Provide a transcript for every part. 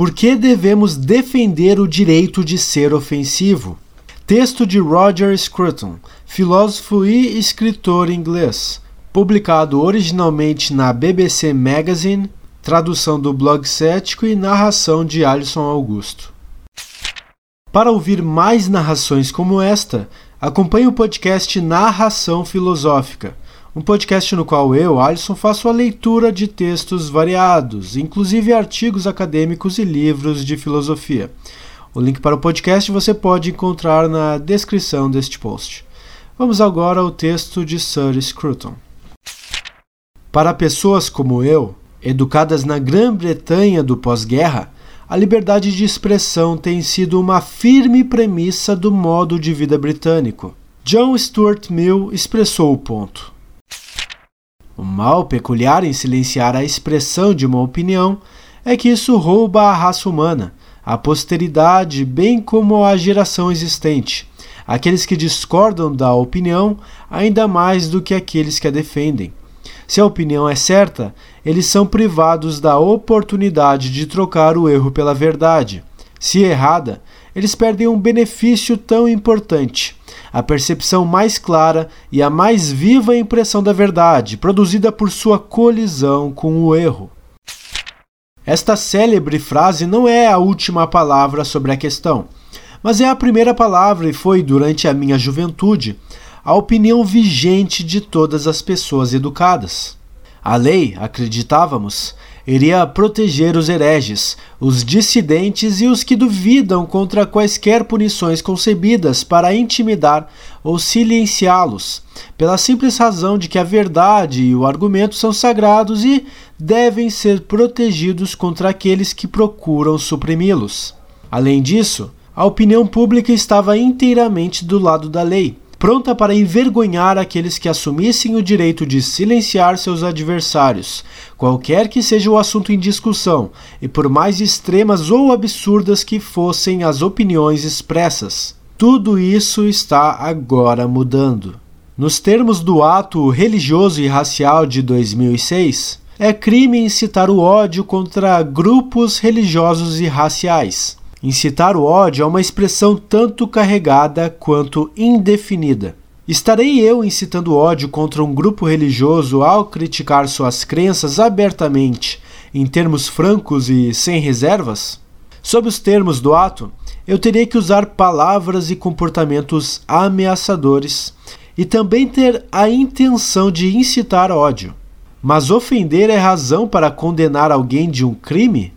Por que devemos defender o direito de ser ofensivo? Texto de Roger Scruton, filósofo e escritor inglês, publicado originalmente na BBC Magazine, tradução do blog cético e narração de Alisson Augusto. Para ouvir mais narrações como esta, acompanhe o podcast Narração Filosófica, um podcast no qual eu, Alisson, faço a leitura de textos variados, inclusive artigos acadêmicos e livros de filosofia. O link para o podcast você pode encontrar na descrição deste post. Vamos agora ao texto de Sir Scruton. Para pessoas como eu, educadas na Grã-Bretanha do pós-guerra, a liberdade de expressão tem sido uma firme premissa do modo de vida britânico. John Stuart Mill expressou o ponto. O mal peculiar em silenciar a expressão de uma opinião é que isso rouba a raça humana, a posteridade, bem como a geração existente, aqueles que discordam da opinião ainda mais do que aqueles que a defendem. Se a opinião é certa, eles são privados da oportunidade de trocar o erro pela verdade. Se errada, eles perdem um benefício tão importante, a percepção mais clara e a mais viva impressão da verdade, produzida por sua colisão com o erro. Esta célebre frase não é a última palavra sobre a questão, mas é a primeira palavra e foi, durante a minha juventude, a opinião vigente de todas as pessoas educadas. A lei, acreditávamos, iria proteger os hereges, os dissidentes e os que duvidam contra quaisquer punições concebidas para intimidar ou silenciá-los, pela simples razão de que a verdade e o argumento são sagrados e devem ser protegidos contra aqueles que procuram suprimi-los. Além disso, a opinião pública estava inteiramente do lado da lei pronta para envergonhar aqueles que assumissem o direito de silenciar seus adversários, qualquer que seja o assunto em discussão, e por mais extremas ou absurdas que fossem as opiniões expressas. Tudo isso está agora mudando. Nos termos do ato religioso e racial de 2006, é crime incitar o ódio contra grupos religiosos e raciais. Incitar o ódio é uma expressão tanto carregada quanto indefinida. Estarei eu incitando ódio contra um grupo religioso ao criticar suas crenças abertamente, em termos francos e sem reservas? Sob os termos do ato, eu teria que usar palavras e comportamentos ameaçadores e também ter a intenção de incitar ódio. Mas ofender é razão para condenar alguém de um crime?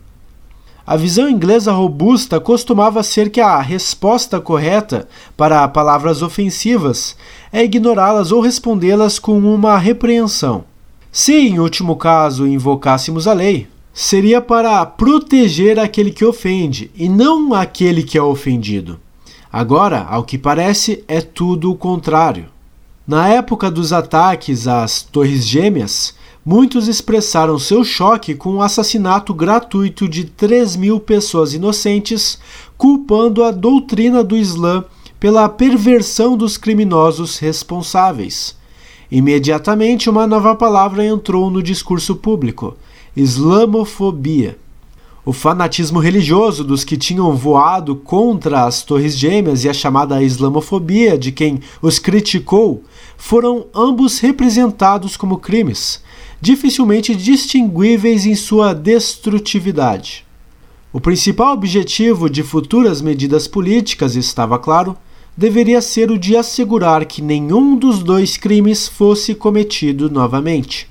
A visão inglesa robusta costumava ser que a resposta correta para palavras ofensivas é ignorá-las ou respondê-las com uma repreensão. Se, em último caso, invocássemos a lei, seria para proteger aquele que ofende e não aquele que é ofendido. Agora, ao que parece, é tudo o contrário. Na época dos ataques às Torres Gêmeas, muitos expressaram seu choque com o assassinato gratuito de 3 mil pessoas inocentes, culpando a doutrina do Islã pela perversão dos criminosos responsáveis. Imediatamente, uma nova palavra entrou no discurso público: islamofobia. O fanatismo religioso dos que tinham voado contra as Torres Gêmeas e a chamada islamofobia de quem os criticou foram ambos representados como crimes dificilmente distinguíveis em sua destrutividade. O principal objetivo de futuras medidas políticas, estava claro, deveria ser o de assegurar que nenhum dos dois crimes fosse cometido novamente.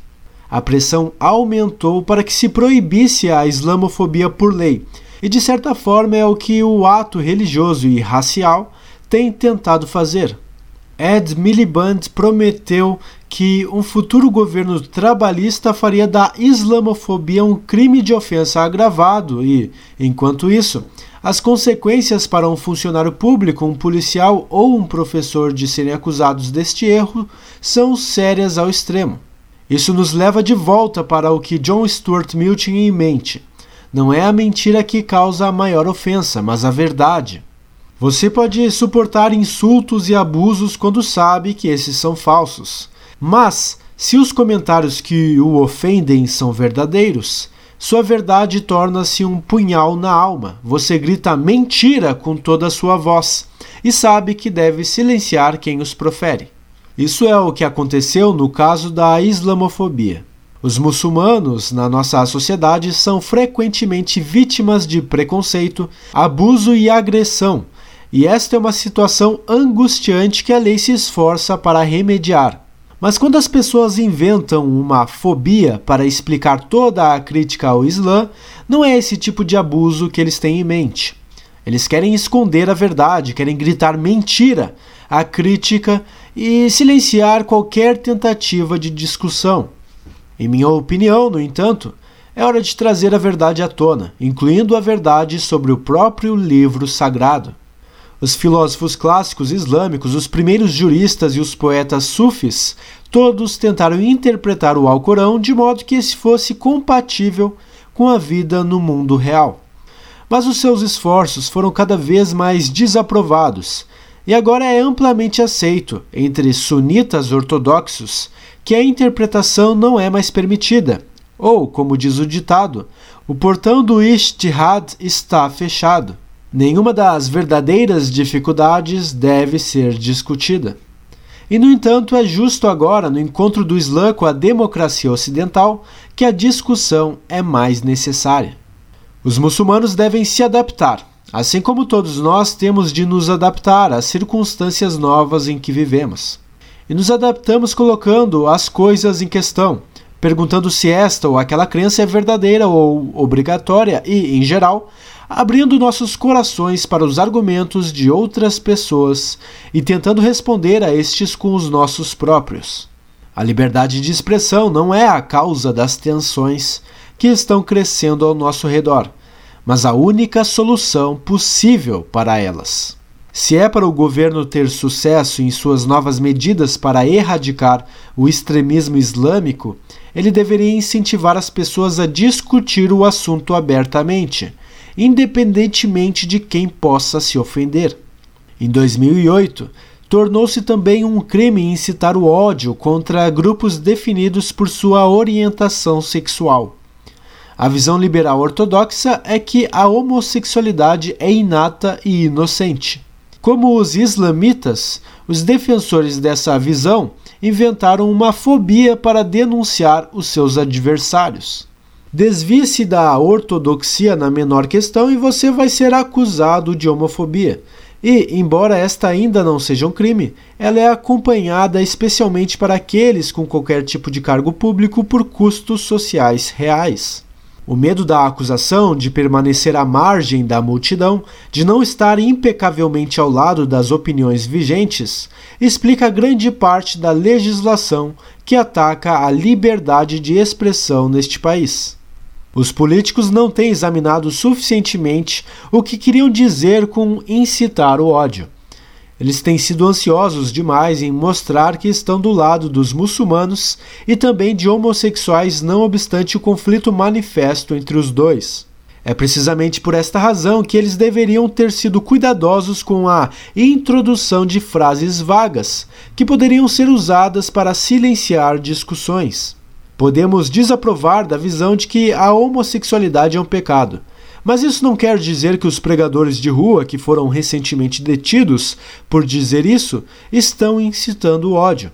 A pressão aumentou para que se proibisse a islamofobia por lei, e de certa forma é o que o ato religioso e racial tem tentado fazer. Ed Miliband prometeu que um futuro governo trabalhista faria da islamofobia um crime de ofensa agravado e, enquanto isso, as consequências para um funcionário público, um policial ou um professor de serem acusados deste erro são sérias ao extremo. Isso nos leva de volta para o que John Stuart Mill tinha em mente. Não é a mentira que causa a maior ofensa, mas a verdade. Você pode suportar insultos e abusos quando sabe que esses são falsos. Mas, se os comentários que o ofendem são verdadeiros, sua verdade torna-se um punhal na alma. Você grita mentira com toda a sua voz e sabe que deve silenciar quem os profere. Isso é o que aconteceu no caso da islamofobia. Os muçulmanos na nossa sociedade são frequentemente vítimas de preconceito, abuso e agressão, e esta é uma situação angustiante que a lei se esforça para remediar. Mas quando as pessoas inventam uma fobia para explicar toda a crítica ao Islã, não é esse tipo de abuso que eles têm em mente. Eles querem esconder a verdade, querem gritar mentira à crítica e silenciar qualquer tentativa de discussão. Em minha opinião, no entanto, é hora de trazer a verdade à tona, incluindo a verdade sobre o próprio livro sagrado. Os filósofos clássicos islâmicos, os primeiros juristas e os poetas sufis, todos tentaram interpretar o Alcorão de modo que esse fosse compatível com a vida no mundo real. Mas os seus esforços foram cada vez mais desaprovados e agora é amplamente aceito entre sunitas ortodoxos que a interpretação não é mais permitida, ou, como diz o ditado, o portão do Ishtihad está fechado. Nenhuma das verdadeiras dificuldades deve ser discutida. E, no entanto, é justo agora, no encontro do Islã com a democracia ocidental, que a discussão é mais necessária. Os muçulmanos devem se adaptar, assim como todos nós temos de nos adaptar às circunstâncias novas em que vivemos e nos adaptamos colocando as coisas em questão, perguntando se esta ou aquela crença é verdadeira ou obrigatória e, em geral, abrindo nossos corações para os argumentos de outras pessoas e tentando responder a estes com os nossos próprios. A liberdade de expressão não é a causa das tensões que estão crescendo ao nosso redor, mas a única solução possível para elas. Se é para o governo ter sucesso em suas novas medidas para erradicar o extremismo islâmico, ele deveria incentivar as pessoas a discutir o assunto abertamente, independentemente de quem possa se ofender. Em 2008, tornou-se também um crime incitar o ódio contra grupos definidos por sua orientação sexual. A visão liberal ortodoxa é que a homossexualidade é inata e inocente. Como os islamitas, os defensores dessa visão inventaram uma fobia para denunciar os seus adversários. Desvie-se da ortodoxia na menor questão e você vai ser acusado de homofobia. E, embora esta ainda não seja um crime, ela é acompanhada especialmente para aqueles com qualquer tipo de cargo público por custos sociais reais. O medo da acusação de permanecer à margem da multidão, de não estar impecavelmente ao lado das opiniões vigentes, explica grande parte da legislação que ataca a liberdade de expressão neste país. Os políticos não têm examinado suficientemente o que queriam dizer com incitar o ódio. Eles têm sido ansiosos demais em mostrar que estão do lado dos muçulmanos e também de homossexuais, não obstante o conflito manifesto entre os dois. É precisamente por esta razão que eles deveriam ter sido cuidadosos com a introdução de frases vagas, que poderiam ser usadas para silenciar discussões. Podemos desaprovar da visão de que a homossexualidade é um pecado mas isso não quer dizer que os pregadores de rua que foram recentemente detidos por dizer isso estão incitando ódio.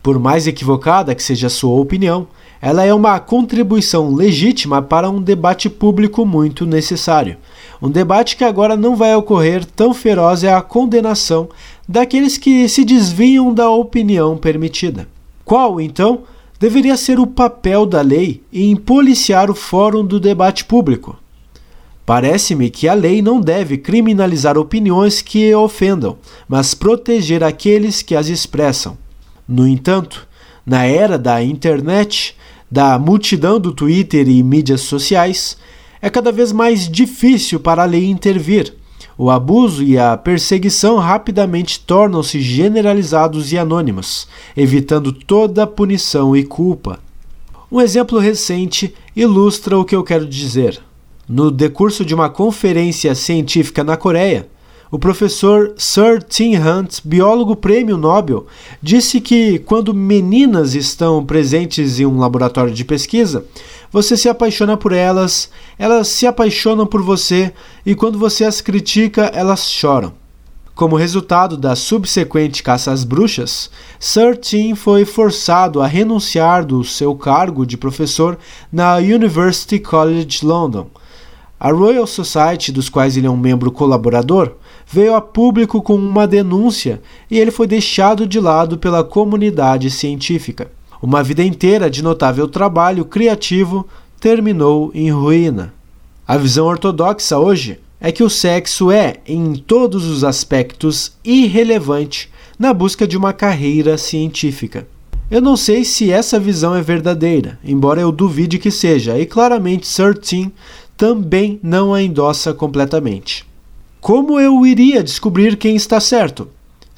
Por mais equivocada que seja a sua opinião, ela é uma contribuição legítima para um debate público muito necessário. Um debate que agora não vai ocorrer tão feroz é a condenação daqueles que se desviam da opinião permitida. Qual, então, deveria ser o papel da lei em policiar o fórum do debate público? Parece-me que a lei não deve criminalizar opiniões que ofendam, mas proteger aqueles que as expressam. No entanto, na era da internet, da multidão do Twitter e mídias sociais, é cada vez mais difícil para a lei intervir. O abuso e a perseguição rapidamente tornam-se generalizados e anônimos, evitando toda punição e culpa. Um exemplo recente ilustra o que eu quero dizer. No decurso de uma conferência científica na Coreia, o professor Sir Tim Hunt, biólogo prêmio Nobel, disse que quando meninas estão presentes em um laboratório de pesquisa, você se apaixona por elas, elas se apaixonam por você e quando você as critica, elas choram. Como resultado da subsequente caça às bruxas, Sir Tim foi forçado a renunciar do seu cargo de professor na University College London. A Royal Society, dos quais ele é um membro colaborador, veio a público com uma denúncia e ele foi deixado de lado pela comunidade científica. Uma vida inteira de notável trabalho criativo terminou em ruína. A visão ortodoxa hoje é que o sexo é, em todos os aspectos, irrelevante na busca de uma carreira científica. Eu não sei se essa visão é verdadeira, embora eu duvide que seja, e claramente Tim também não a endossa completamente. Como eu iria descobrir quem está certo?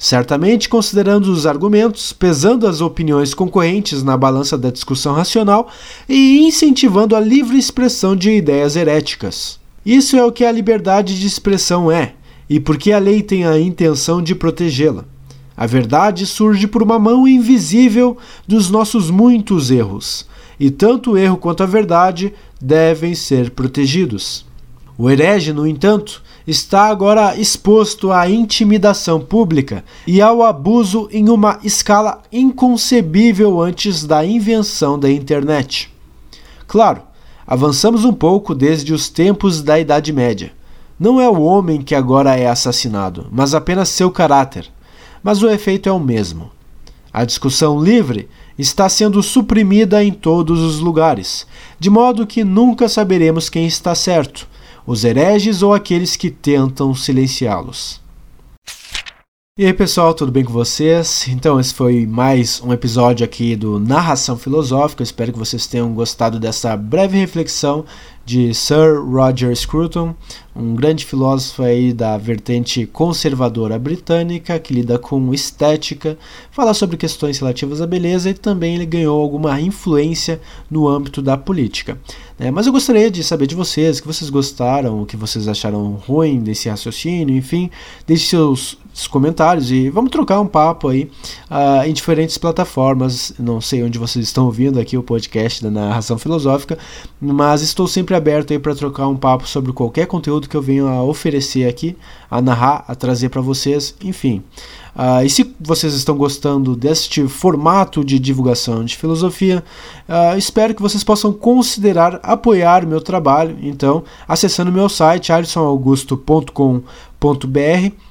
Certamente considerando os argumentos, pesando as opiniões concorrentes na balança da discussão racional e incentivando a livre expressão de ideias heréticas. Isso é o que a liberdade de expressão é, e porque a lei tem a intenção de protegê-la. A verdade surge por uma mão invisível dos nossos muitos erros, e tanto o erro quanto a verdade devem ser protegidos. O herege, no entanto, está agora exposto à intimidação pública e ao abuso em uma escala inconcebível antes da invenção da internet. Claro, avançamos um pouco desde os tempos da Idade Média. Não é o homem que agora é assassinado, mas apenas seu caráter. Mas o efeito é o mesmo. A discussão livre está sendo suprimida em todos os lugares, de modo que nunca saberemos quem está certo os hereges ou aqueles que tentam silenciá-los. E aí pessoal, tudo bem com vocês? Então, esse foi mais um episódio aqui do Narração Filosófica. espero que vocês tenham gostado dessa breve reflexão de Sir Roger Scruton, um grande filósofo aí da vertente conservadora britânica que lida com estética, fala sobre questões relativas à beleza e também ele ganhou alguma influência no âmbito da política. É, mas eu gostaria de saber de vocês, o que vocês gostaram, o que vocês acharam ruim desse raciocínio, enfim, deixe seus comentários e vamos trocar um papo aí uh, em diferentes plataformas. Não sei onde vocês estão ouvindo aqui o podcast da narração filosófica, mas estou sempre aberto aí para trocar um papo sobre qualquer conteúdo que eu venha a oferecer aqui, a narrar, a trazer para vocês, enfim. Uh, e se vocês estão gostando deste formato de divulgação de filosofia, uh, espero que vocês possam considerar apoiar meu trabalho. Então, acessando meu site alisonaugusto.com.br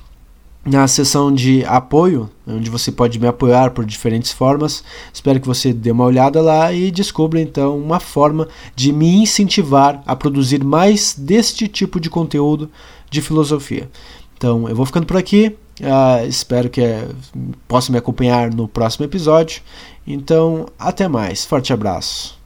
na seção de apoio, onde você pode me apoiar por diferentes formas. Espero que você dê uma olhada lá e descubra então uma forma de me incentivar a produzir mais deste tipo de conteúdo de filosofia. Então eu vou ficando por aqui. Uh, espero que uh, possa me acompanhar no próximo episódio. Então, até mais. Forte abraço.